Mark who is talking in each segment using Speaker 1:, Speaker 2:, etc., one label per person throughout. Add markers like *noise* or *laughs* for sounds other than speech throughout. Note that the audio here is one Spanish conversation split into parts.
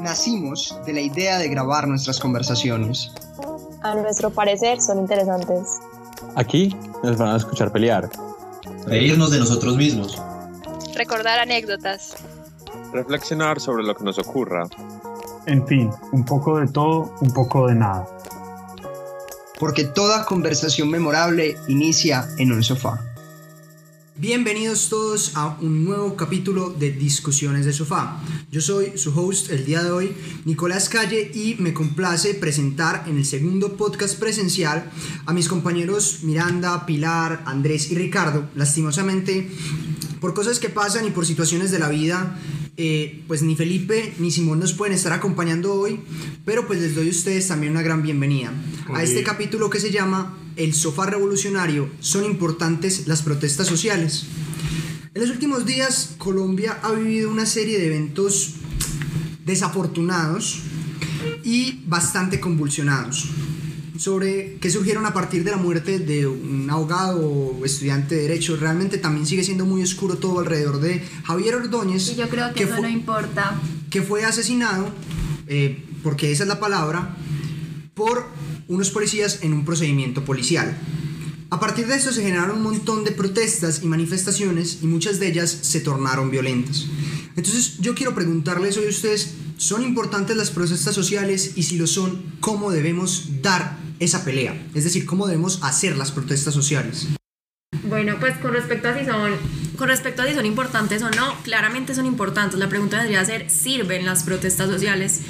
Speaker 1: nacimos de la idea de grabar nuestras conversaciones.
Speaker 2: A nuestro parecer son interesantes.
Speaker 3: Aquí nos van a escuchar pelear.
Speaker 4: Reírnos de nosotros mismos.
Speaker 5: Recordar anécdotas.
Speaker 6: Reflexionar sobre lo que nos ocurra.
Speaker 7: En fin, un poco de todo, un poco de nada.
Speaker 1: Porque toda conversación memorable inicia en un sofá. Bienvenidos todos a un nuevo capítulo de Discusiones de Sofá. Yo soy su host el día de hoy, Nicolás Calle, y me complace presentar en el segundo podcast presencial a mis compañeros Miranda, Pilar, Andrés y Ricardo. Lastimosamente, por cosas que pasan y por situaciones de la vida, eh, pues ni Felipe ni Simón nos pueden estar acompañando hoy, pero pues les doy a ustedes también una gran bienvenida a este capítulo que se llama El sofá revolucionario, son importantes las protestas sociales. En los últimos días Colombia ha vivido una serie de eventos desafortunados y bastante convulsionados sobre que surgieron a partir de la muerte de un abogado o estudiante de derecho. Realmente también sigue siendo muy oscuro todo alrededor de Javier Ordóñez.
Speaker 8: Y yo creo que, eso no importa.
Speaker 1: Que fue asesinado, eh, porque esa es la palabra, por unos policías en un procedimiento policial. A partir de esto se generaron un montón de protestas y manifestaciones y muchas de ellas se tornaron violentas. Entonces yo quiero preguntarles hoy a ustedes, ¿son importantes las protestas sociales? Y si lo son, ¿cómo debemos dar esa pelea? Es decir, ¿cómo debemos hacer las protestas sociales?
Speaker 8: Bueno, pues con respecto a si son con respecto a si son importantes o no, claramente son importantes. La pregunta debería ser, ¿sirven las protestas sociales?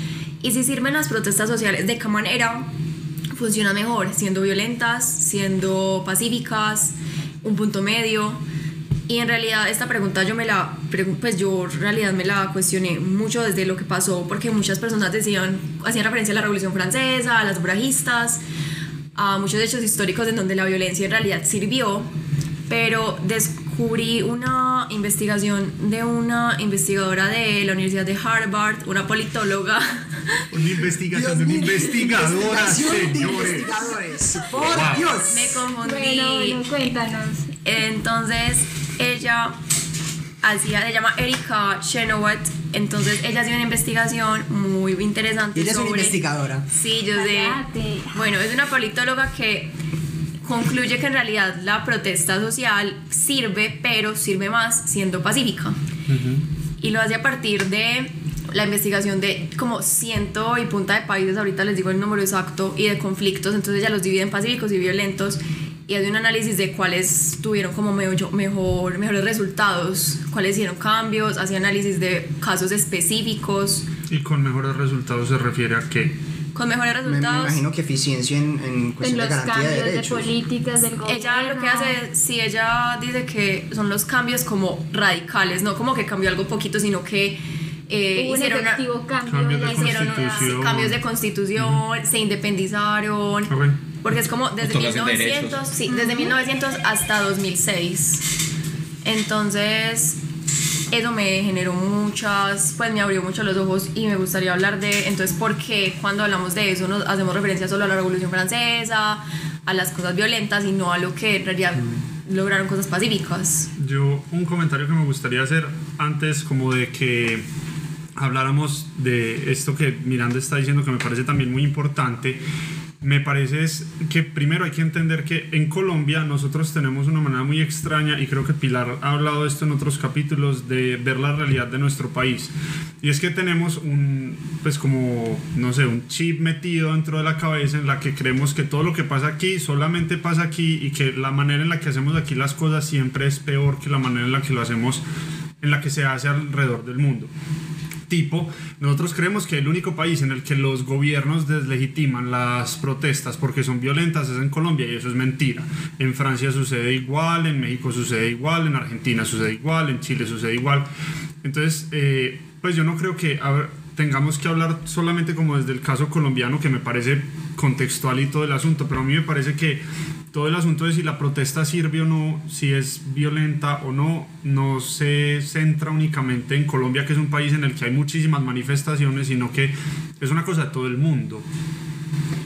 Speaker 8: Y si sirven las protestas sociales, ¿de qué manera funciona mejor? ¿Siendo violentas? ¿Siendo pacíficas? ¿Un punto medio? Y en realidad esta pregunta yo me la, pues yo en realidad me la cuestioné mucho desde lo que pasó, porque muchas personas decían, hacían referencia a la Revolución Francesa, a las sufragistas, a muchos hechos históricos en donde la violencia en realidad sirvió, pero descubrí una investigación de una investigadora de la Universidad de Harvard, una politóloga.
Speaker 9: Una investigación una investigadora, señores.
Speaker 1: Por Dios.
Speaker 8: Me confundí.
Speaker 10: Bueno, bueno, cuéntanos.
Speaker 8: Entonces, ella hacía, se llama Erika Chenoweth, entonces ella hacía una investigación muy interesante
Speaker 1: Ella es una investigadora.
Speaker 8: Sí, yo sé.
Speaker 10: Cállate.
Speaker 8: Bueno, es una politóloga que concluye que en realidad la protesta social sirve, pero sirve más siendo pacífica. Y lo hace a partir de la investigación de como ciento y punta de países, ahorita les digo el número exacto, y de conflictos, entonces ella los divide en pacíficos y violentos y hace un análisis de cuáles tuvieron como mejor, mejor, mejores resultados, cuáles hicieron cambios, hace análisis de casos específicos.
Speaker 9: Y con mejores resultados se refiere a qué?
Speaker 8: Con mejores
Speaker 1: Me, me
Speaker 8: resultados.
Speaker 1: imagino que eficiencia en, en
Speaker 10: En
Speaker 1: cuestión
Speaker 10: los
Speaker 1: de garantía
Speaker 10: cambios
Speaker 1: de
Speaker 10: de,
Speaker 1: derechos.
Speaker 10: políticas del gobierno.
Speaker 8: Ella lo que hace, sí, ella dice que son los cambios como radicales, no como que cambió algo poquito, sino que eh,
Speaker 10: Hubo un
Speaker 8: hicieron una-
Speaker 10: efectivo cambio
Speaker 9: Cambios
Speaker 10: de
Speaker 8: hicieron cambios de constitución, se independizaron, porque es como desde
Speaker 4: Otorgación de
Speaker 8: 1900,
Speaker 4: derechos.
Speaker 8: sí, desde 1900 hasta 2006. Entonces, eso me generó muchas, pues me abrió mucho los ojos y me gustaría hablar de, entonces, ¿por qué cuando hablamos de eso nos hacemos referencia solo a la Revolución Francesa, a las cosas violentas y no a lo que en realidad lograron cosas pacíficas?
Speaker 9: Yo un comentario que me gustaría hacer antes como de que habláramos de esto que Miranda está diciendo que me parece también muy importante. Me parece es que primero hay que entender que en Colombia nosotros tenemos una manera muy extraña y creo que Pilar ha hablado de esto en otros capítulos de ver la realidad de nuestro país. Y es que tenemos un, pues como, no sé, un chip metido dentro de la cabeza en la que creemos que todo lo que pasa aquí solamente pasa aquí y que la manera en la que hacemos aquí las cosas siempre es peor que la manera en la que lo hacemos, en la que se hace alrededor del mundo tipo, nosotros creemos que el único país en el que los gobiernos deslegitiman las protestas porque son violentas es en Colombia y eso es mentira. En Francia sucede igual, en México sucede igual, en Argentina sucede igual, en Chile sucede igual. Entonces, eh, pues yo no creo que tengamos que hablar solamente como desde el caso colombiano, que me parece contextual y todo el asunto, pero a mí me parece que todo el asunto de si la protesta sirve o no, si es violenta o no, no se centra únicamente en Colombia, que es un país en el que hay muchísimas manifestaciones, sino que es una cosa de todo el mundo.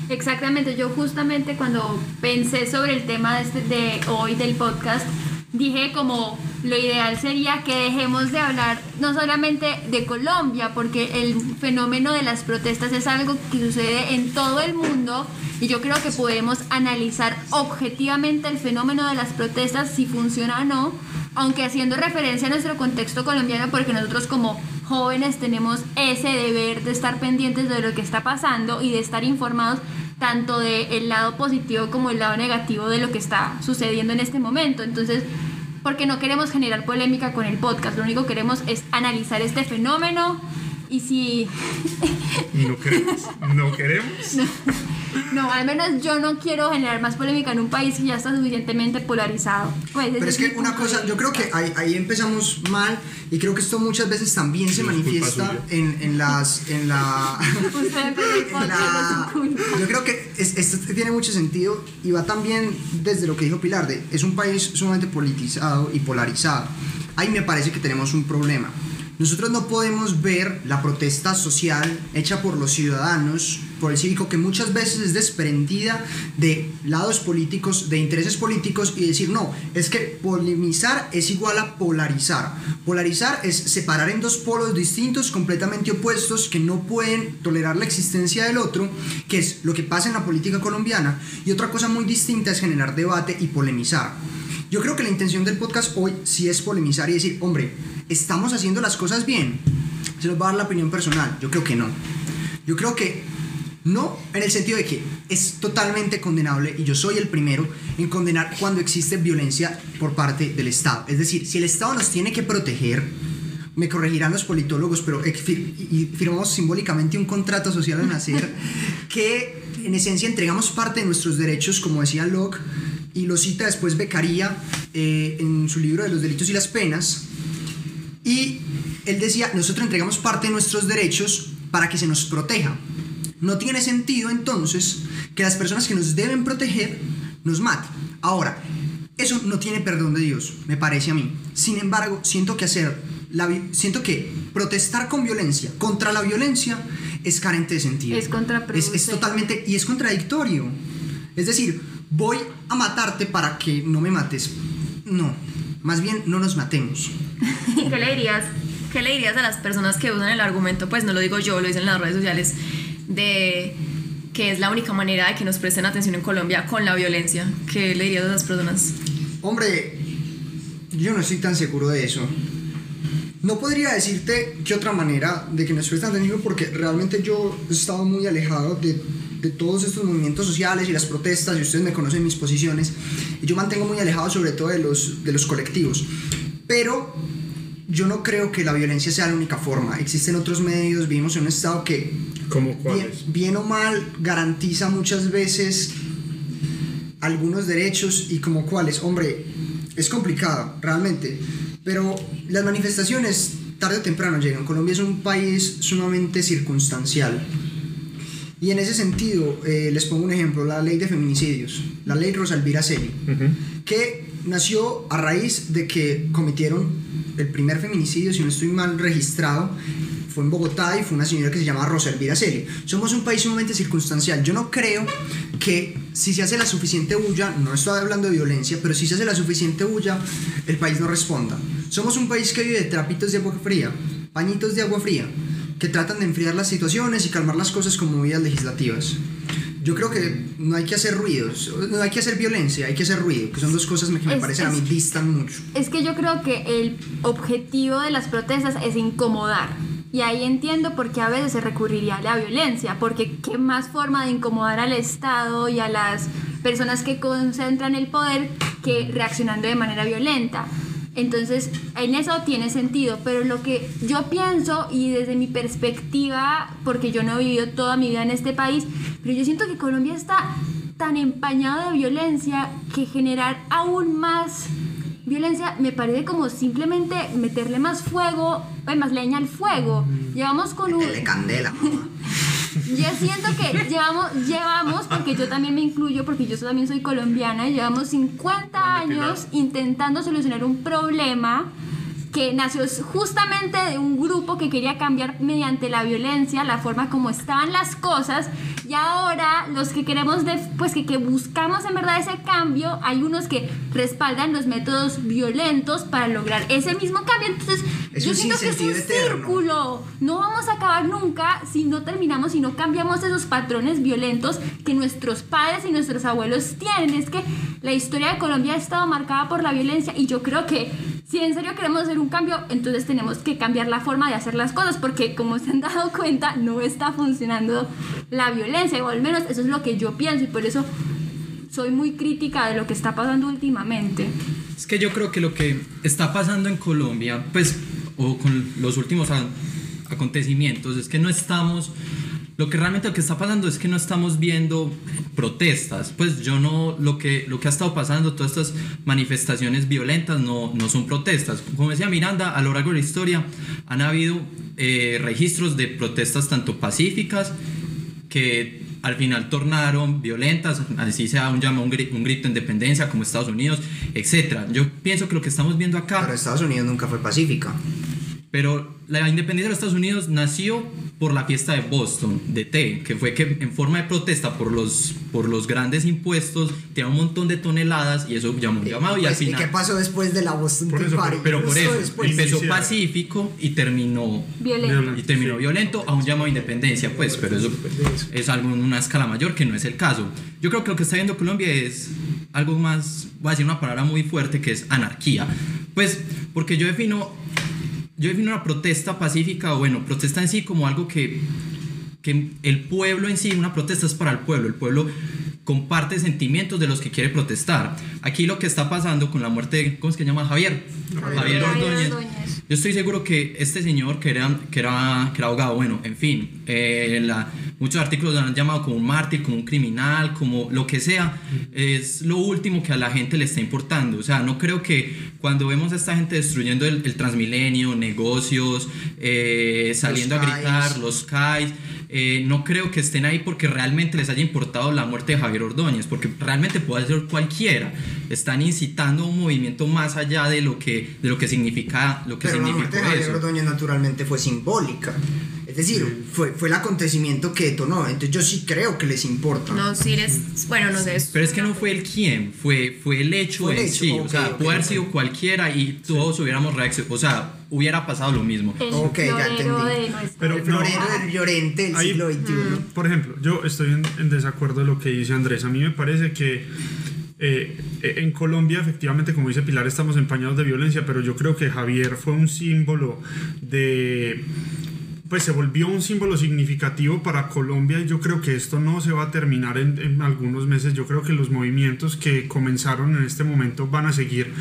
Speaker 10: Exactamente, yo justamente cuando pensé sobre el tema de, este- de hoy del podcast, dije como lo ideal sería que dejemos de hablar no solamente de Colombia, porque el fenómeno de las protestas es algo que sucede en todo el mundo y yo creo que podemos analizar objetivamente el fenómeno de las protestas si funciona o no, aunque haciendo referencia a nuestro contexto colombiano, porque nosotros como jóvenes tenemos ese deber de estar pendientes de lo que está pasando y de estar informados tanto del lado positivo como el lado negativo de lo que está sucediendo en este momento. Entonces, porque no queremos generar polémica con el podcast, lo único que queremos es analizar este fenómeno y si... *laughs*
Speaker 9: No queremos, no queremos. *laughs*
Speaker 10: No, al menos yo no quiero generar más polémica en un país que ya está suficientemente polarizado. Pues,
Speaker 1: Pero es que una cosa, yo creo que ahí, ahí, empezamos mal y creo que esto muchas veces también se manifiesta en, en, las... En la, *laughs* en la yo creo que es, esto tiene mucho sentido y va también desde lo que dijo Pilar, de, es un país sumamente politizado y polarizado. Ahí me parece que tenemos un problema. Nosotros no podemos ver la protesta social hecha por los ciudadanos, por el cívico, que muchas veces es desprendida de lados políticos, de intereses políticos, y decir, no, es que polemizar es igual a polarizar. Polarizar es separar en dos polos distintos, completamente opuestos, que no pueden tolerar la existencia del otro, que es lo que pasa en la política colombiana, y otra cosa muy distinta es generar debate y polemizar. Yo creo que la intención del podcast hoy sí es polemizar y decir, hombre, ¿estamos haciendo las cosas bien? Se nos va a dar la opinión personal. Yo creo que no. Yo creo que no en el sentido de que es totalmente condenable y yo soy el primero en condenar cuando existe violencia por parte del Estado. Es decir, si el Estado nos tiene que proteger, me corregirán los politólogos, pero firmamos simbólicamente un contrato social al nacer *laughs* que en esencia entregamos parte de nuestros derechos, como decía Locke, y lo cita después Becaría eh, en su libro de los delitos y las penas. Y él decía, nosotros entregamos parte de nuestros derechos para que se nos proteja. No tiene sentido entonces que las personas que nos deben proteger nos maten. Ahora, eso no tiene perdón de Dios, me parece a mí. Sin embargo, siento que hacer la, siento que protestar con violencia contra la violencia es carente de sentido.
Speaker 10: Es contraproducente.
Speaker 1: Es, es totalmente y es contradictorio. Es decir, voy a matarte para que no me mates. No, más bien no nos matemos. *laughs*
Speaker 8: ¿Qué le dirías? ¿Qué le dirías a las personas que usan el argumento? Pues no lo digo yo, lo dicen en las redes sociales, de que es la única manera de que nos presten atención en Colombia con la violencia. ¿Qué le dirías a esas personas?
Speaker 1: Hombre, yo no estoy tan seguro de eso. No podría decirte qué otra manera de que nos presten atención porque realmente yo he estado muy alejado de de todos estos movimientos sociales y las protestas, y ustedes me conocen mis posiciones, y yo mantengo muy alejado sobre todo de los, de los colectivos. Pero yo no creo que la violencia sea la única forma. Existen otros medios, vivimos en un estado que,
Speaker 9: ¿Cómo
Speaker 1: bien, bien o mal, garantiza muchas veces algunos derechos y como cuáles. Hombre, es complicado, realmente. Pero las manifestaciones tarde o temprano llegan. Colombia es un país sumamente circunstancial. Y en ese sentido, eh, les pongo un ejemplo, la ley de feminicidios, la ley Rosalvira Celi, que nació a raíz de que cometieron el primer feminicidio, si no estoy mal registrado, fue en Bogotá y fue una señora que se llama Rosalvira Celi. Somos un país sumamente circunstancial. Yo no creo que si se hace la suficiente bulla, no estoy hablando de violencia, pero si se hace la suficiente bulla, el país no responda. Somos un país que vive de trapitos de agua fría, pañitos de agua fría que tratan de enfriar las situaciones y calmar las cosas con movidas legislativas. Yo creo que no hay que hacer ruidos, no hay que hacer violencia, hay que hacer ruido, que son dos cosas que me parecen a mí distan mucho.
Speaker 10: Es que yo creo que el objetivo de las protestas es incomodar. Y ahí entiendo por qué a veces se recurriría a la violencia, porque qué más forma de incomodar al Estado y a las personas que concentran el poder que reaccionando de manera violenta. Entonces, en eso tiene sentido, pero lo que yo pienso y desde mi perspectiva, porque yo no he vivido toda mi vida en este país, pero yo siento que Colombia está tan empañado de violencia que generar aún más violencia me parece como simplemente meterle más fuego, eh, más leña al fuego. Llevamos con un...
Speaker 1: candela, *laughs*
Speaker 10: yo siento que llevamos, llevamos, porque yo también me incluyo, porque yo también soy colombiana, llevamos 50 años intentando solucionar un problema que nació justamente de un grupo que quería cambiar mediante la violencia la forma como estaban las cosas y ahora los que queremos, pues que, que buscamos en verdad ese cambio, hay unos que respaldan los métodos violentos para lograr ese mismo cambio. Entonces, yo siento que es un círculo. No vamos a acabar nunca si no terminamos, si no cambiamos esos patrones violentos que nuestros padres y nuestros abuelos tienen. Es que la historia de Colombia ha estado marcada por la violencia y yo creo que si en serio queremos hacer un cambio, entonces tenemos que cambiar la forma de hacer las cosas, porque como se han dado cuenta, no está funcionando la violencia, o al menos eso es lo que yo pienso, y por eso soy muy crítica de lo que está pasando últimamente.
Speaker 11: Es que yo creo que lo que está pasando en Colombia, pues, o con los últimos acontecimientos, es que no estamos lo que realmente lo que está pasando es que no estamos viendo protestas. Pues yo no, lo que, lo que ha estado pasando, todas estas manifestaciones violentas no, no son protestas. Como decía Miranda, a lo largo de la historia han habido eh, registros de protestas tanto pacíficas que al final tornaron violentas, así sea un llama un, grito, un grito de independencia como Estados Unidos, etc. Yo pienso que lo que estamos viendo acá...
Speaker 1: Pero Estados Unidos nunca fue pacífica.
Speaker 11: Pero la independencia de los Estados Unidos nació por la fiesta de Boston, de té, que fue que en forma de protesta por los, por los grandes impuestos, tenía un montón de toneladas y eso llamó un llamado. Y, al final,
Speaker 1: ¿Y qué pasó después de la Boston Tea Party?
Speaker 11: Pero por eso, empezó pacífico y terminó violento. Y terminó violento a un llamado a independencia, pues, pero eso es algo en una escala mayor que no es el caso. Yo creo que lo que está viendo Colombia es algo más, voy a decir una palabra muy fuerte, que es anarquía. Pues, porque yo defino yo defino una protesta pacífica, o bueno, protesta en sí como algo que, que el pueblo en sí, una protesta es para el pueblo, el pueblo comparte sentimientos de los que quiere protestar. Aquí lo que está pasando con la muerte ¿cómo es que llama? Javier. Javier, Ordóñez. Yo estoy seguro que este señor que era, que era, que era abogado, bueno, en fin, eh, la, muchos artículos lo han llamado como un mártir, como un criminal, como lo que sea, es lo último que a la gente le está importando. O sea, no creo que cuando vemos a esta gente destruyendo el, transmilenio, negocios, eh, saliendo a gritar, los CAIs, eh, no creo que estén ahí porque realmente les haya importado la muerte de Javier Ordóñez, porque realmente puede ser cualquiera. Están incitando un movimiento más allá de lo que, de lo que significa lo que
Speaker 1: Pero la muerte de Javier Ordóñez naturalmente fue simbólica. Es decir, fue, fue el acontecimiento que detonó. Entonces yo sí creo que les importa.
Speaker 8: No, sí les... Bueno, no sé.
Speaker 11: Pero es que no fue el quién, fue, fue el hecho en sí. o sea, puede haber sido cualquiera y todos hubiéramos reaccionado. O sea, hubiera pasado lo mismo.
Speaker 10: El ok, ya entendí.
Speaker 1: Pero el florero del Llorente del siglo XXI.
Speaker 9: Por ejemplo, yo estoy en, desacuerdo de lo que dice Andrés. A mí me parece que eh, en Colombia, efectivamente, como dice Pilar, estamos empañados de violencia, pero yo creo que Javier fue un símbolo de pues se volvió un símbolo significativo para Colombia y yo creo que esto no se va a terminar en, algunos meses. Yo creo que los movimientos que comenzaron en este momento van a seguir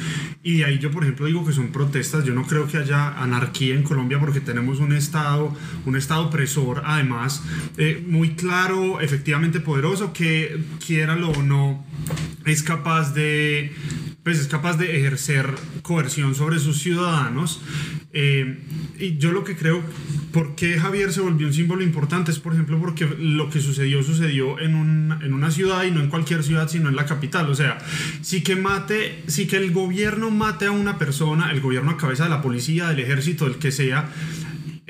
Speaker 9: y de ahí yo por ejemplo digo que son protestas. Yo no creo que haya anarquía en Colombia porque tenemos un estado, un estado opresor además eh, muy claro, efectivamente poderoso que quiera o no es capaz de pues es capaz de ejercer coerción sobre sus ciudadanos. Eh, y yo lo que creo, ¿por qué Javier se volvió un símbolo importante? Es, por ejemplo, porque lo que sucedió sucedió en, un, en una ciudad y no en cualquier ciudad, sino en la capital. O sea, sí que mate, sí que el gobierno mate a una persona, el gobierno a cabeza de la policía, del ejército, del que sea,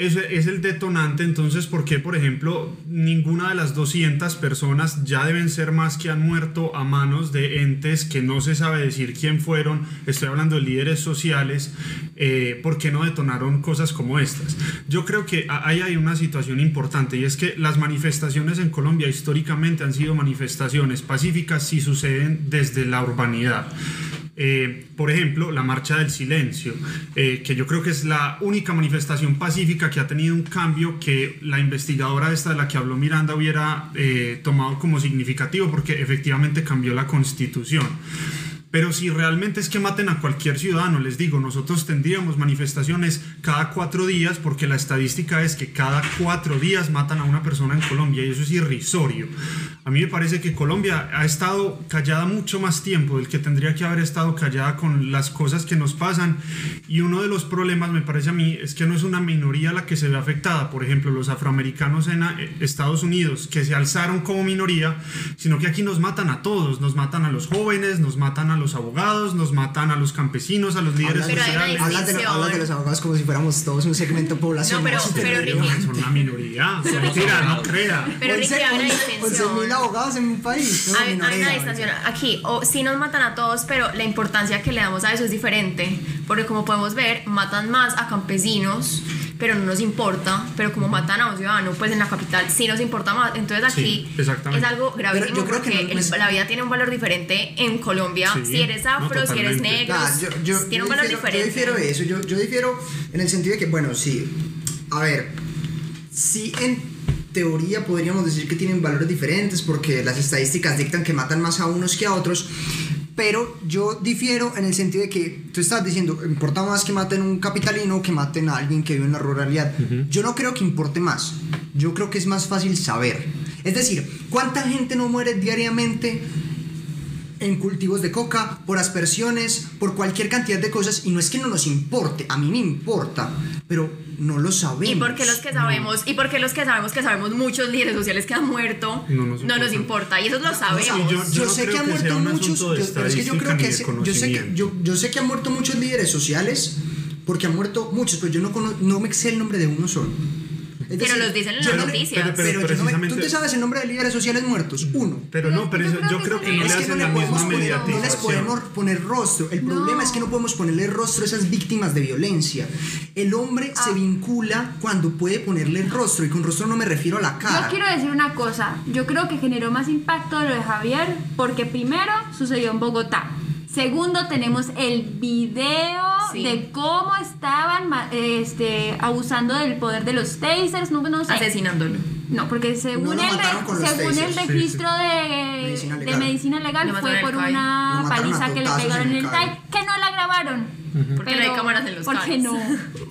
Speaker 9: es, el detonante, entonces, ¿por qué, por ejemplo, ninguna de las 200 personas ya deben ser más que han muerto a manos de entes que no se sabe decir quién fueron? Estoy hablando de líderes sociales, eh, ¿por qué no detonaron cosas como estas? Yo creo que ahí hay una situación importante y es que las manifestaciones en Colombia históricamente han sido manifestaciones pacíficas si suceden desde la urbanidad. Eh, por ejemplo, la Marcha del Silencio, eh, que yo creo que es la única manifestación pacífica que ha tenido un cambio que la investigadora esta de la que habló Miranda hubiera eh, tomado como significativo porque efectivamente cambió la constitución. Pero si realmente es que maten a cualquier ciudadano, les digo, nosotros tendríamos manifestaciones cada cuatro días porque la estadística es que cada cuatro días matan a una persona en Colombia y eso es irrisorio. A mí me parece que Colombia ha estado callada mucho más tiempo del que tendría que haber estado callada con las cosas que nos pasan. Y uno de los problemas me parece a mí es que no es una minoría la que se ve afectada, por ejemplo los afroamericanos en eh, Estados Unidos que se alzaron como minoría, sino que aquí nos matan a todos, nos matan a los jóvenes, nos matan a los abogados, nos matan a los campesinos, a los líderes
Speaker 1: sociales. Hablas de, de, los abogados como si fuéramos todos un segmento poblacional.
Speaker 8: No, pero, pero
Speaker 9: son una minoría. *laughs* Mentira, no crea.
Speaker 8: Pero Ricky, hay una distinción.
Speaker 1: mil abogados en un país.
Speaker 8: hay, una distinción. Aquí, o sí nos matan a todos, pero la importancia que le damos a eso es diferente. Porque como podemos ver, matan más a campesinos pero no nos importa, pero como matan a un ciudadano, pues en la capital sí nos importa más. Entonces aquí es algo gravísimo porque la vida tiene un valor diferente en Colombia. si eres afro, si eres negro, tiene un valor diferente. Yo
Speaker 1: difiero eso, yo, yo difiero en el sentido de que, bueno, sí, a ver, sí en teoría podríamos decir que tienen valores diferentes porque las estadísticas dictan que matan más a unos que a otros, pero yo difiero en el sentido de que tú estás diciendo, importa más que maten un capitalino que maten a alguien que vive en la ruralidad. Yo no creo que importe más. Yo creo que es más fácil saber. Es decir, ¿cuánta gente no muere diariamente en cultivos de coca, por aspersiones, por cualquier cantidad de cosas, y no es que no nos importe, a mí me importa, pero no lo sabemos.
Speaker 8: Y porque los que sabemos, y porque los que sabemos que sabemos muchos líderes sociales que han muerto, no nos, importa. y eso lo sabemos.
Speaker 1: yo, sé que han muerto muchos, yo, es que yo creo que, yo sé que yo, yo sé que han muerto muchos líderes sociales, porque han muerto muchos, pero yo no, no me sé el nombre de uno solo
Speaker 8: pero los dicen en las noticias.
Speaker 1: Pero, tú te sabes el nombre de líderes sociales muertos, uno.
Speaker 9: Pero no, pero yo, creo que, no le hacen la misma mediatización.
Speaker 1: No les podemos poner rostro. El problema es que no podemos ponerle rostro a esas víctimas de violencia. El hombre se ah. vincula cuando puede ponerle rostro, y con rostro no me refiero a la cara.
Speaker 10: Yo quiero decir una cosa. Yo creo que generó más impacto lo de Javier porque primero sucedió en Bogotá. Segundo, tenemos el video de cómo estaban este, abusando del poder de los tasers, no, no sé.
Speaker 8: Asesinándolo.
Speaker 10: No, porque según, el, según el registro de, de medicina legal fue por una paliza que le pegaron en el TAI, que no la grabaron.
Speaker 8: Porque no hay cámaras en los
Speaker 10: Porque no,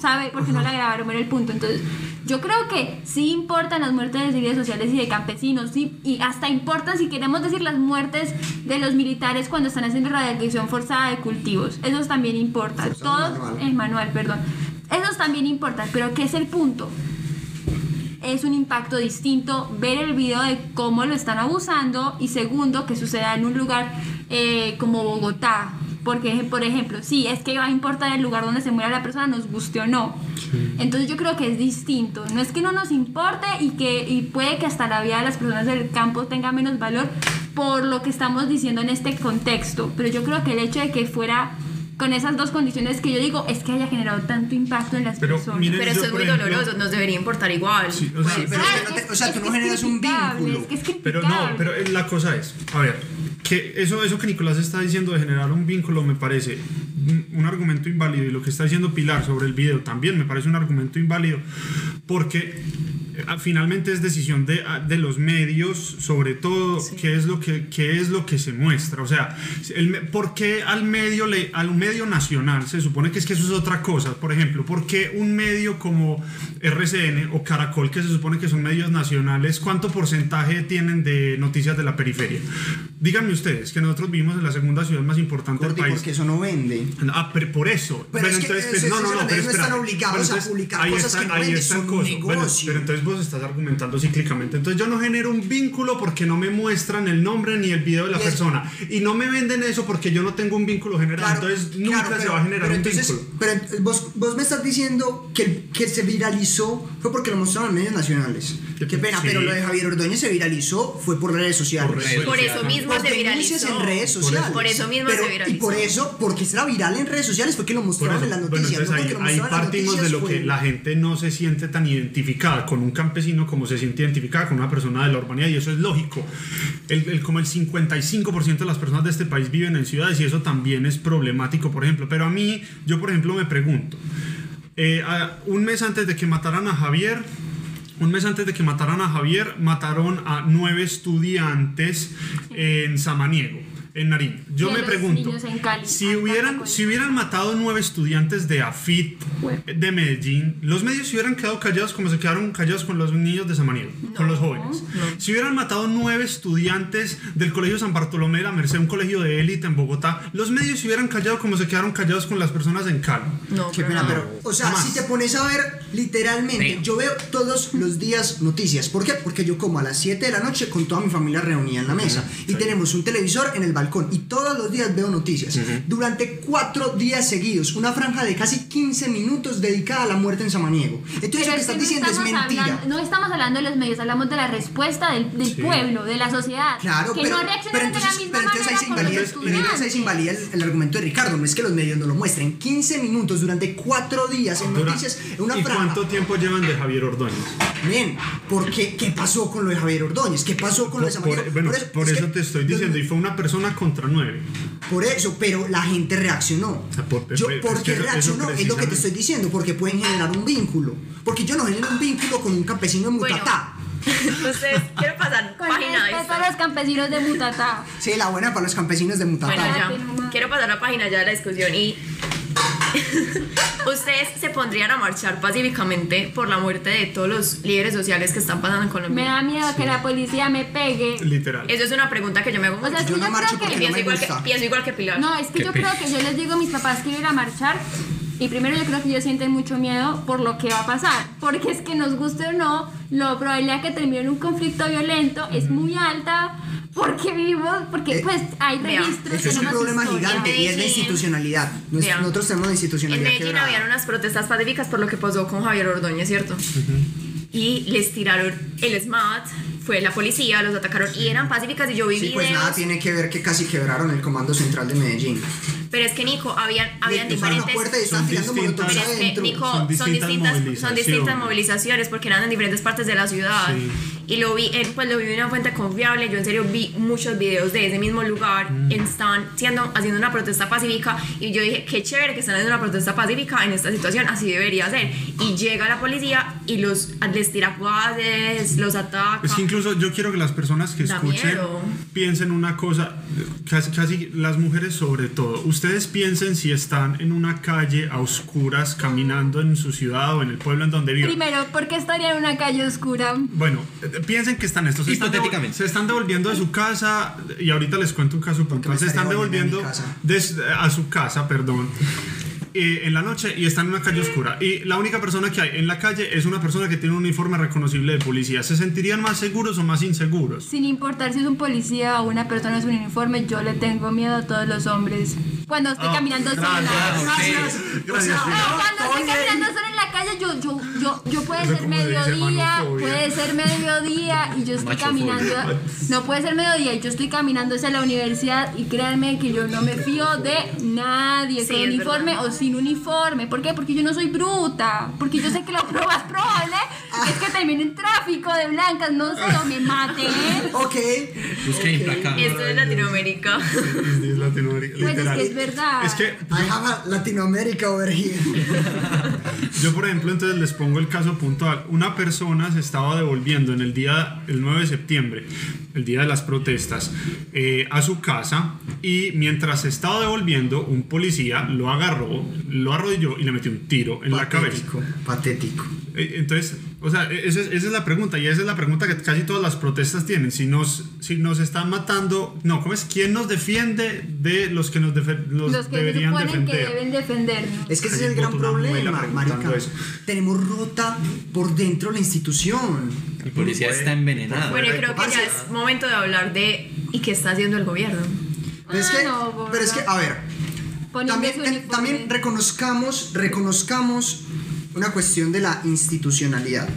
Speaker 10: ¿sabe? Porque no la grabaron, era el punto. Entonces, yo creo que sí importan las muertes de líderes sociales y de campesinos, sí, y hasta importan, si queremos decir, las muertes de los militares cuando están haciendo radicación forzada de cultivos. Esos también importan. Todos, el manual, perdón. Esos también importan, pero ¿qué es el punto? es un impacto distinto ver el video de cómo lo están abusando y segundo que suceda en un lugar eh, como Bogotá porque, por ejemplo, sí, es que va a importar el lugar donde se muera la persona, nos guste o no. Entonces yo creo que es distinto. No es que no nos importe y que y puede que hasta la vida de las personas del campo tenga menos valor por lo que estamos diciendo en este contexto. Pero yo creo que el hecho de que fuera con esas dos condiciones que yo digo es que haya generado tanto impacto en las personas.
Speaker 8: pero eso es muy doloroso, nos debería importar igual. o, sea,
Speaker 1: pues, pero, o sea, tú no generas un vínculo.
Speaker 10: Es que es
Speaker 9: pero no, pero la cosa es, a ver, que eso, eso que Nicolás está diciendo de generar un vínculo me parece un argumento inválido y lo que está diciendo Pilar sobre el video también me parece un argumento inválido porque finalmente es decisión de, ah, de, los medios, sobre todo, qué, es lo que, qué es lo que se muestra. O sea, el, ¿por qué al medio, le, al medio nacional se supone que es que eso es otra cosa? Por ejemplo, ¿por qué un medio como RCN o Caracol, que se supone que son medios nacionales, cuánto porcentaje tienen de noticias de la periferia? Díganme ustedes, que nosotros vivimos en la segunda ciudad más importante del país.
Speaker 1: porque eso no vende.
Speaker 9: Ah, pero por eso.
Speaker 1: Pero, entonces, pues, no, no, no, pero están obligados a publicar cosas que no venden, son
Speaker 9: pero entonces estás argumentando cíclicamente. Entonces yo no genero un vínculo porque no me muestran el nombre ni el video de la persona. Y no me venden eso porque yo no tengo un vínculo general. entonces nunca se va a generar un vínculo.
Speaker 1: Pero vos, vos, me estás diciendo que, que se viralizó fue porque lo mostraron en medios nacionales. Qué pena, pero lo de Javier Ordóñez se viralizó fue por redes sociales.
Speaker 8: Por, eso mismo se viralizó.
Speaker 1: en redes sociales.
Speaker 8: Por eso mismo se viralizó.
Speaker 1: Y por eso, porque era viral en redes sociales, fue que lo mostraron en las noticias.
Speaker 9: ahí, partimos de lo que la gente no se siente tan identificada con un campesino como se siente identificada con una persona de la urbanidad y eso es lógico. El, como el 55% de las personas de este país viven en ciudades y eso también es problemático, por ejemplo. Pero a mí, yo por ejemplo me pregunto, eh, un mes antes de que mataran a Javier, un mes antes de que mataran a Javier, mataron a nueve estudiantes en Samaniego en Nariño. Yo me pregunto, si hubieran, si hubieran matado nueve estudiantes de AFIT de Medellín, los medios se hubieran quedado callados como se quedaron callados con los niños de Samaniego, con los jóvenes. Si hubieran matado nueve estudiantes del Colegio San Bartolomé de la Merced, un colegio de élite en Bogotá, los medios se hubieran callado como se quedaron callados con las personas en Cali.
Speaker 1: No, qué pena, pero, o sea, si te pones a ver literalmente, yo veo todos los días noticias. ¿Por qué? Porque yo como a las 7 de la noche con toda mi familia reunida en la mesa y tenemos un televisor en el balcón balcón y todos los días veo noticias. Durante cuatro días seguidos, una franja de casi 15 minutos dedicada a la muerte en Samaniego. Entonces lo que estás diciendo es mentira.
Speaker 10: no estamos hablando de los medios, hablamos de la respuesta del, pueblo, de la sociedad.
Speaker 1: Claro,
Speaker 10: que
Speaker 1: pero,
Speaker 10: no reaccionan de la misma pero
Speaker 1: entonces ahí se invalida, entonces ahí se invalida el, argumento de Ricardo. No es que los medios no lo muestren. 15 minutos durante cuatro días en noticias, en una
Speaker 9: ¿Y
Speaker 1: franja.
Speaker 9: cuánto tiempo llevan de Javier Ordóñez?
Speaker 1: Bien, ¿por qué? ¿Qué pasó con lo de Javier Ordóñez? ¿Qué pasó con lo de Samaniego?
Speaker 9: Por, bueno, por eso, te estoy diciendo, y fue una persona contra nueve.
Speaker 1: Por eso, pero la gente reaccionó.
Speaker 9: Ah, por,
Speaker 1: yo, ¿Por qué reaccionó? Es lo que te estoy diciendo, porque pueden generar un vínculo. Porque yo no genero un vínculo con un campesino de Mutatá. *laughs*
Speaker 8: Ustedes quiero pasar
Speaker 10: con
Speaker 8: página
Speaker 10: para los campesinos de Mutatá.
Speaker 1: Sí, la buena para los campesinos de Mutatá.
Speaker 8: Bueno, ya. Quiero pasar la página ya de la discusión y *laughs* ustedes se pondrían a marchar pacíficamente por la muerte de todos los líderes sociales que están pasando en Colombia.
Speaker 10: Me da miedo que la policía me pegue.
Speaker 9: Literal.
Speaker 8: Eso es una pregunta que yo me hago.
Speaker 10: O sea,
Speaker 1: yo,
Speaker 10: yo,
Speaker 1: no marcho
Speaker 10: creo que
Speaker 1: pienso,
Speaker 8: igual que, pienso igual que Pilar.
Speaker 10: No, es que yo creo que yo les digo a mis papás que ir a marchar y primero yo creo que ellos sienten mucho miedo por lo que va a pasar, porque es que nos guste o no, la probabilidad que termine en un conflicto violento es muy alta porque vivimos, porque
Speaker 1: Eh,
Speaker 10: pues hay registros.
Speaker 1: Este es un problema
Speaker 10: historia.
Speaker 1: gigante y es la institucionalidad. Nos-. Nosotros tenemos la
Speaker 8: En
Speaker 1: institucionalidad
Speaker 8: Medellín
Speaker 1: quebrada.
Speaker 8: habían unas protestas pacíficas por lo que pasó con Javier Ordóñez, ¿cierto? Y les tiraron el SMAT, fue la policía, los atacaron y eran pacíficas y yo vi
Speaker 1: Sí, pues
Speaker 8: videos.
Speaker 1: nada tiene que ver que casi quebraron el comando central de Medellín.
Speaker 8: Pero es que Nico, habían, habían diferentes.
Speaker 1: puerta y están
Speaker 9: Son
Speaker 1: tirando
Speaker 9: distintas-
Speaker 8: Pero es que. Nico,
Speaker 9: Son
Speaker 8: son
Speaker 9: distintas
Speaker 8: distintas, son distintas
Speaker 9: movilizaciones.
Speaker 8: movilizaciones porque eran en diferentes partes de la ciudad.
Speaker 9: Sí.
Speaker 8: Y lo vi, en, pues lo vi en una fuente confiable. Yo en serio vi muchos videos de ese mismo lugar.
Speaker 9: Mm.
Speaker 8: Están siendo, haciendo una protesta pacífica. Y yo dije, qué chévere que están haciendo una protesta pacífica en esta situación. Así debería ser. Y llega la policía y los les tira guases, los ataca.
Speaker 9: Es que incluso yo quiero que las personas que
Speaker 8: Da
Speaker 9: escuchen
Speaker 8: miedo.
Speaker 9: piensen una cosa, casi, casi las mujeres sobre todo. Ustedes piensen si están en una calle a oscuras caminando en su ciudad o en el pueblo en donde viven.
Speaker 10: Primero, ¿por qué estaría en una calle oscura?
Speaker 9: Bueno, eh, piensen que están estos. Se están,
Speaker 11: Hipotéticamente.
Speaker 9: se están devolviendo de su casa y ahorita les cuento un caso puntual. Se están devolviendo
Speaker 1: a
Speaker 9: su casa, perdón. Eh, en la noche y están en una calle oscura y la única persona que hay en la calle es una persona que tiene un uniforme reconocible de policía. ¿Se sentirían más seguros o más inseguros?
Speaker 10: Sin importar si es un policía o una persona sin uniforme, yo le tengo miedo a todos los hombres. Cuando estoy
Speaker 9: Ah,
Speaker 10: caminando sola.
Speaker 9: gracias,
Speaker 1: Gracias.
Speaker 9: Gracias,
Speaker 1: O sea,
Speaker 9: Pilar.
Speaker 10: No, cuando estoy caminando sola en la calle, yo, yo, yo, yo puede ser mediodía, puede ser mediodía y yo estoy caminando. No puede ser mediodía y yo estoy caminando hacia la universidad y créanme que yo no me fío de nadie,
Speaker 8: Sí,
Speaker 10: con uniforme
Speaker 8: verdad.
Speaker 10: o sin uniforme. ¿Por qué? Porque yo no soy bruta. Porque yo sé que lo *laughs* más probable es que termine en tráfico de blancas, no sé, o me mate.
Speaker 1: Ok.
Speaker 11: Busqué implacable.
Speaker 8: Esto es Latinoamérica. *laughs*
Speaker 9: Es Latinoamérica,
Speaker 10: Pues es que es verdad.
Speaker 9: Es que
Speaker 1: I have a Latinoamérica over here. *laughs*
Speaker 9: yo, por ejemplo, entonces les pongo el caso puntual. Una persona se estaba devolviendo en el día, el 9 de septiembre, el día de las protestas, eh, a su casa y mientras se estaba devolviendo, un policía lo agarró, lo arrodilló y le metió un tiro en la cabeza.
Speaker 1: Patético. Patético.
Speaker 9: Eh, Entonces, o sea, e- esa es, esa es la pregunta y esa es la pregunta que casi todas las protestas tienen. Si nos, si nos están matando, no, ¿cómo es? ¿Quién nos defiende de los que nos defe- los
Speaker 10: Los que se
Speaker 9: deberían
Speaker 10: suponen que
Speaker 9: defender?
Speaker 10: deben defendernos.
Speaker 1: Es que ese es el gran problema, marica.
Speaker 9: eso.
Speaker 1: Tenemos rota por dentro la institución.
Speaker 11: El policía está envenenado.
Speaker 8: Bueno, creo que ya es momento de hablar de y qué está haciendo el gobierno.
Speaker 1: Pero es
Speaker 10: Ah,
Speaker 1: que,
Speaker 10: no,
Speaker 1: pero es que, a ver, también, también reconozcamos, reconozcamos una cuestión de la institucionalidad.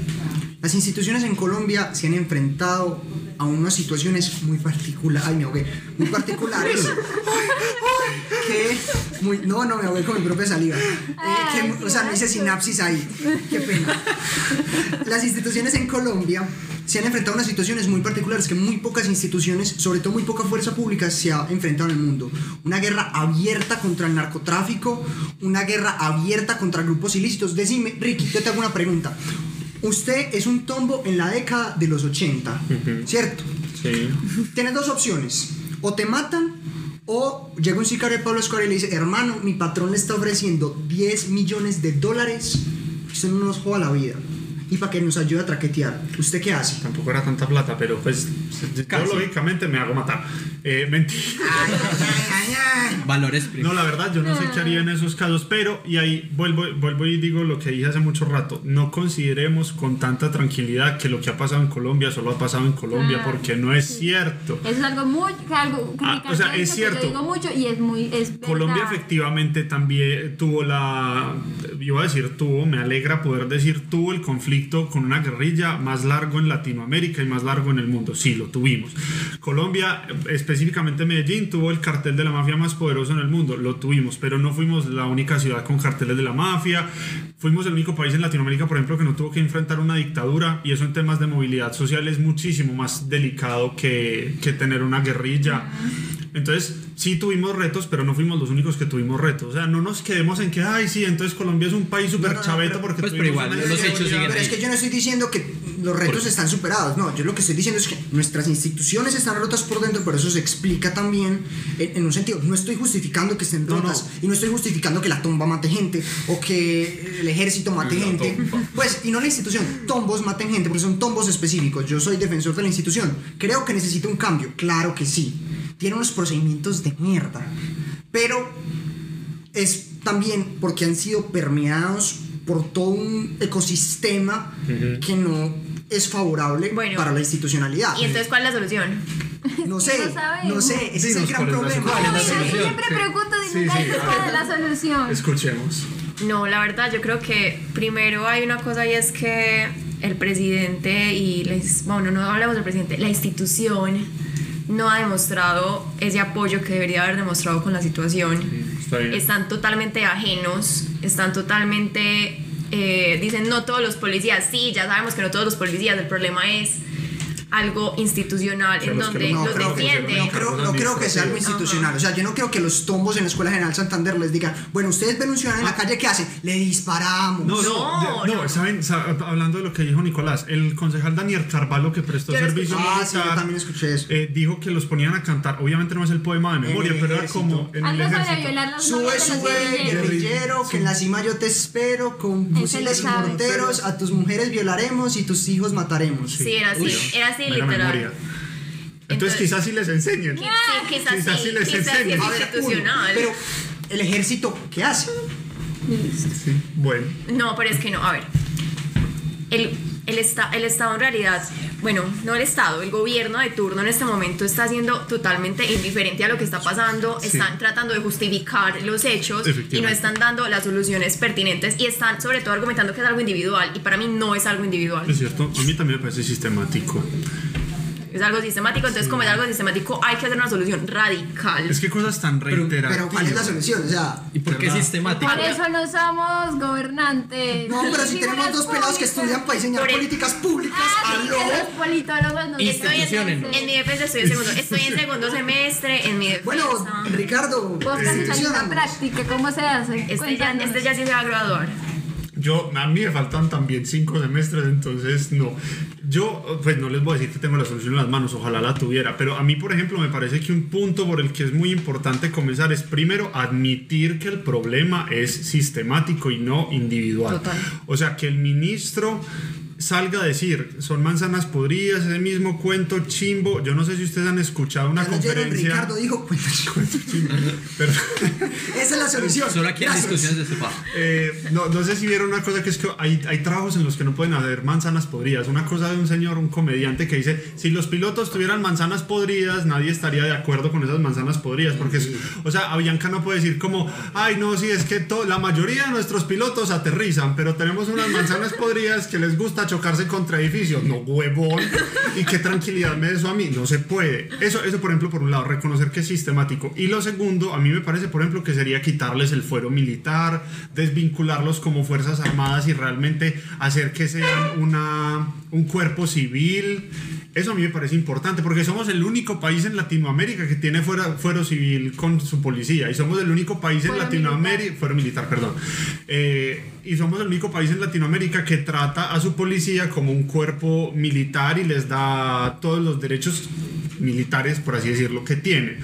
Speaker 1: Las instituciones en Colombia se han enfrentado a unas situaciones muy particulares, ay me ahogué, muy particulares. *laughs* que muy, no, no me ahogué con mi propia saliva. Eh, que, o sea, no hice sinapsis ahí. Qué pena. Las instituciones en Colombia se han enfrentado a unas situaciones muy particulares que muy pocas instituciones, sobre todo muy poca fuerza pública, se ha enfrentado en el mundo. Una guerra abierta contra el narcotráfico, una guerra abierta contra grupos ilícitos. Decime, Ricky, yo te hago una pregunta. Usted es un tombo en la década de los 80, ¿cierto?
Speaker 9: Sí.
Speaker 1: Tienes dos opciones. O te matan o llega un sicario de Pablo Escobar y le dice, hermano, mi patrón le está ofreciendo 10 millones de dólares. Usted no nos joda la vida. Y para que nos ayude a traquetear. ¿Usted qué hace?
Speaker 9: Tampoco era tanta plata, pero pues yo lógicamente me hago matar. Eh, mentira.
Speaker 1: Ay, ay, ay,
Speaker 11: valores
Speaker 9: No, la verdad, yo no sé qué haría en esos casos, pero, y ahí vuelvo, vuelvo y digo lo que dije hace mucho rato, no consideremos con tanta tranquilidad que lo que ha pasado en Colombia solo ha pasado en Colombia, porque no es cierto.
Speaker 10: Eso es algo muy, algo
Speaker 9: ah, o sea, es cierto.
Speaker 10: Que digo mucho y es muy, es
Speaker 9: Colombia efectivamente también tuvo la, iba a decir tuvo, me alegra poder decir tuvo el conflicto con una guerrilla más largo en Latinoamérica y más largo en el mundo, sí, lo tuvimos. Colombia, específicamente Medellín, tuvo el cartel de la mafia más poderoso en el mundo, lo tuvimos, pero no fuimos la única ciudad con carteles de la mafia, fuimos el único país en Latinoamérica, por ejemplo, que no tuvo que enfrentar una dictadura y eso en temas de movilidad social es muchísimo más delicado que, que tener una guerrilla. Entonces, sí tuvimos retos, pero no fuimos los únicos que tuvimos retos. O sea, no nos quedemos en que, ay, sí, entonces Colombia es un país súper chaveto porque
Speaker 11: pues, pero igual, los hechos siguen
Speaker 1: Pero es que yo no estoy diciendo que los retos están superados. No, yo lo que estoy diciendo es que nuestras instituciones están rotas por dentro, pero eso se explica también en, un sentido. No estoy justificando que estén rotas y no estoy justificando que la tumba mate gente o que el ejército mate gente. Pues, y no la institución, tombos maten gente porque son tombos específicos. Yo soy defensor de la institución. Creo que necesita un cambio, claro que sí tiene unos procedimientos de mierda. Pero es también porque han sido permeados por todo un ecosistema que no es favorable para la institucionalidad.
Speaker 8: ¿Y entonces cuál es la solución?
Speaker 1: No sé, *laughs* no, sé, ese es el gran problema.
Speaker 10: siempre pregunto dime cuál es la solución.
Speaker 9: Escuchemos.
Speaker 8: No, la verdad yo creo que primero hay una cosa y es que el presidente y les, bueno, no hablamos del presidente, la institución no ha demostrado ese apoyo que debería haber demostrado con la situación. están totalmente ajenos, están totalmente... Eh, dicen no todos los policías, sí, ya sabemos que no todos los policías, el problema es algo institucional en donde los, no defiende.
Speaker 1: no, creo, no creo que sea algo institucional. O sea, yo no creo que los tombos en la Escuela General Santander les digan, bueno, ustedes ven un ciudadano en la calle, ¿qué hacen? Le disparamos.
Speaker 9: No, no, no, ¿saben? Hablando de lo que dijo Nicolás, el concejal Daniel Carvalho, que prestó servicio
Speaker 1: ah, sí, yo también escuché eso.
Speaker 9: Eh, dijo que los ponían a cantar. Obviamente no es el poema de memoria, pero era como
Speaker 10: en el ejército.
Speaker 1: Sube, sube, guerrillero, que en la cima yo te espero, con fusiles y morteros, a tus mujeres violaremos y tus hijos mataremos.
Speaker 8: Sí, era así, era así literal.
Speaker 9: Entonces, quizás sí les enseñen.
Speaker 8: Sí, quizás, quizás sí, les enseñen.
Speaker 1: pero el ejército, ¿qué hace?
Speaker 9: Sí, bueno.
Speaker 8: No, pero es que no, a ver. El, el, el Estado en realidad, bueno, no el Estado, el gobierno de turno en este momento está siendo totalmente indiferente a lo que está pasando, están tratando de justificar los hechos y no están dando las soluciones pertinentes y están sobre todo argumentando que es algo individual y para mí no es algo individual.
Speaker 9: Es cierto, a mí también me parece sistemático
Speaker 8: es algo sistemático, entonces como es algo sistemático hay que hacer una solución radical.
Speaker 9: Es que cosas tan reiteradas.
Speaker 1: Pero, ¿cuál es la solución? O sea,
Speaker 11: ¿y por qué sistemático?
Speaker 10: Por eso no somos gobernantes.
Speaker 1: No, pero si tenemos dos pelados que estudian para diseñar políticas públicas,
Speaker 10: ah, sí, los politólogos no
Speaker 8: estoy en, en, mi defensa estoy en segundo, estoy en segundo semestre en mi defensa.
Speaker 1: Bueno, Ricardo,
Speaker 10: vos casi práctica, ¿cómo se hace?
Speaker 8: Este ya, este ya sí se va a graduar.
Speaker 9: Yo, a mí me faltan también cinco semestres, entonces no. Yo, pues no les voy a decir que tengo la solución en las manos, ojalá la tuviera, pero a mí, por ejemplo, me parece que un punto por el que es muy importante comenzar es primero admitir que el problema es sistemático y no individual. O sea, que el ministro salga a decir, son manzanas podridas, ese mismo cuento chimbo. Yo no sé si ustedes han escuchado una conferencia.
Speaker 1: Ricardo dijo cuento, chimbo. *laughs* Esa es la solución.
Speaker 11: Solo aquí hay discusiones de sofá.
Speaker 9: Eh, no, no, sé si vieron una cosa que es que hay, hay trabajos en los que no pueden haber manzanas podridas. Una cosa de un señor, un comediante que dice, si los pilotos tuvieran manzanas podridas, nadie estaría de acuerdo con esas manzanas podridas. Porque, o sea, Avianca no puede decir como, ay, no, sí, es que la mayoría de nuestros pilotos aterrizan, pero tenemos unas manzanas podridas que les gusta chocarse contra edificios. No, huevón. ¿Y qué tranquilidad me da eso a mí? No se puede. Eso, eso, por ejemplo, por un lado, reconocer que es sistemático. Y lo segundo, a mí me parece, por ejemplo, que sería quitarles el fuero militar, desvincularlos como Fuerzas Armadas y realmente hacer que sean una, un cuerpo civil. Eso a mí me parece importante porque somos el único país en Latinoamérica que tiene fuera, fuero civil con su policía y somos el único país en Latinoamérica, fuero militar, perdón, eh, y somos el único país en Latinoamérica que trata a su policía como un cuerpo militar y les da todos los derechos militares, por así decirlo, que tiene.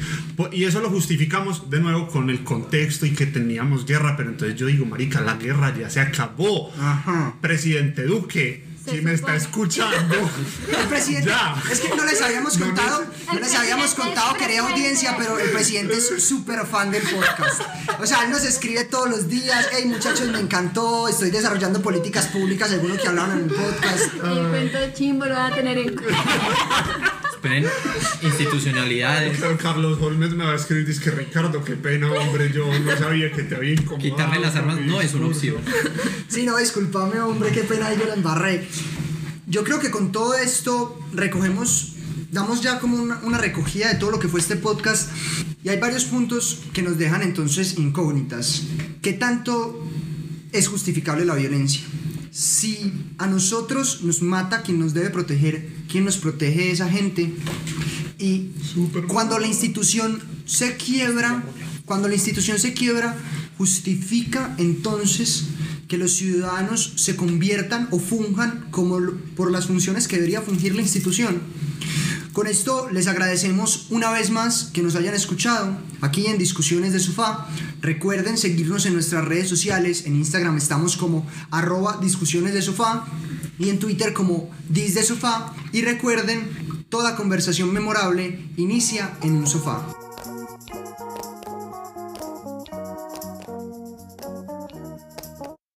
Speaker 9: Y eso lo justificamos de nuevo con el contexto y que teníamos guerra, pero entonces yo digo, marica, la guerra ya se acabó. Presidente Duque, Si me está escuchando.
Speaker 1: El presidente. Es que no les habíamos contado, no, les habíamos contado que era audiencia, pero el presidente es súper fan del podcast. O sea, él nos escribe todos los días. Hey, muchachos, me encantó. Estoy desarrollando políticas públicas, según lo que hablaron en el podcast.
Speaker 10: El cuento de chimbo lo va a tener en cuenta. *laughs*
Speaker 11: Esperen, institucionalidades.
Speaker 9: Carlos Holmes me va a escribir, dice que Ricardo, qué pena, hombre, yo no sabía que te había incomodado.
Speaker 11: Quitarle las armas no es una opción.
Speaker 1: Sí, no, discúlpame, hombre, qué pena, yo la embarré. Yo creo que con todo esto recogemos, damos ya como una, una recogida de todo lo que fue este podcast y hay varios puntos que nos dejan entonces incógnitas. ¿Qué tanto es justificable la violencia? Si a nosotros nos mata quien nos debe proteger, quien nos protege esa gente, y cuando la institución se quiebra, cuando la institución se quiebra, justifica entonces que los ciudadanos se conviertan o funjan como por las funciones que debería fungir la institución. Con esto les agradecemos una vez más que nos hayan escuchado aquí en Discusiones de Sofá. Recuerden seguirnos en nuestras redes sociales. En Instagram estamos como arroba discusiones de sofá y en Twitter como dis de sofá. Y recuerden, toda conversación memorable inicia en un sofá.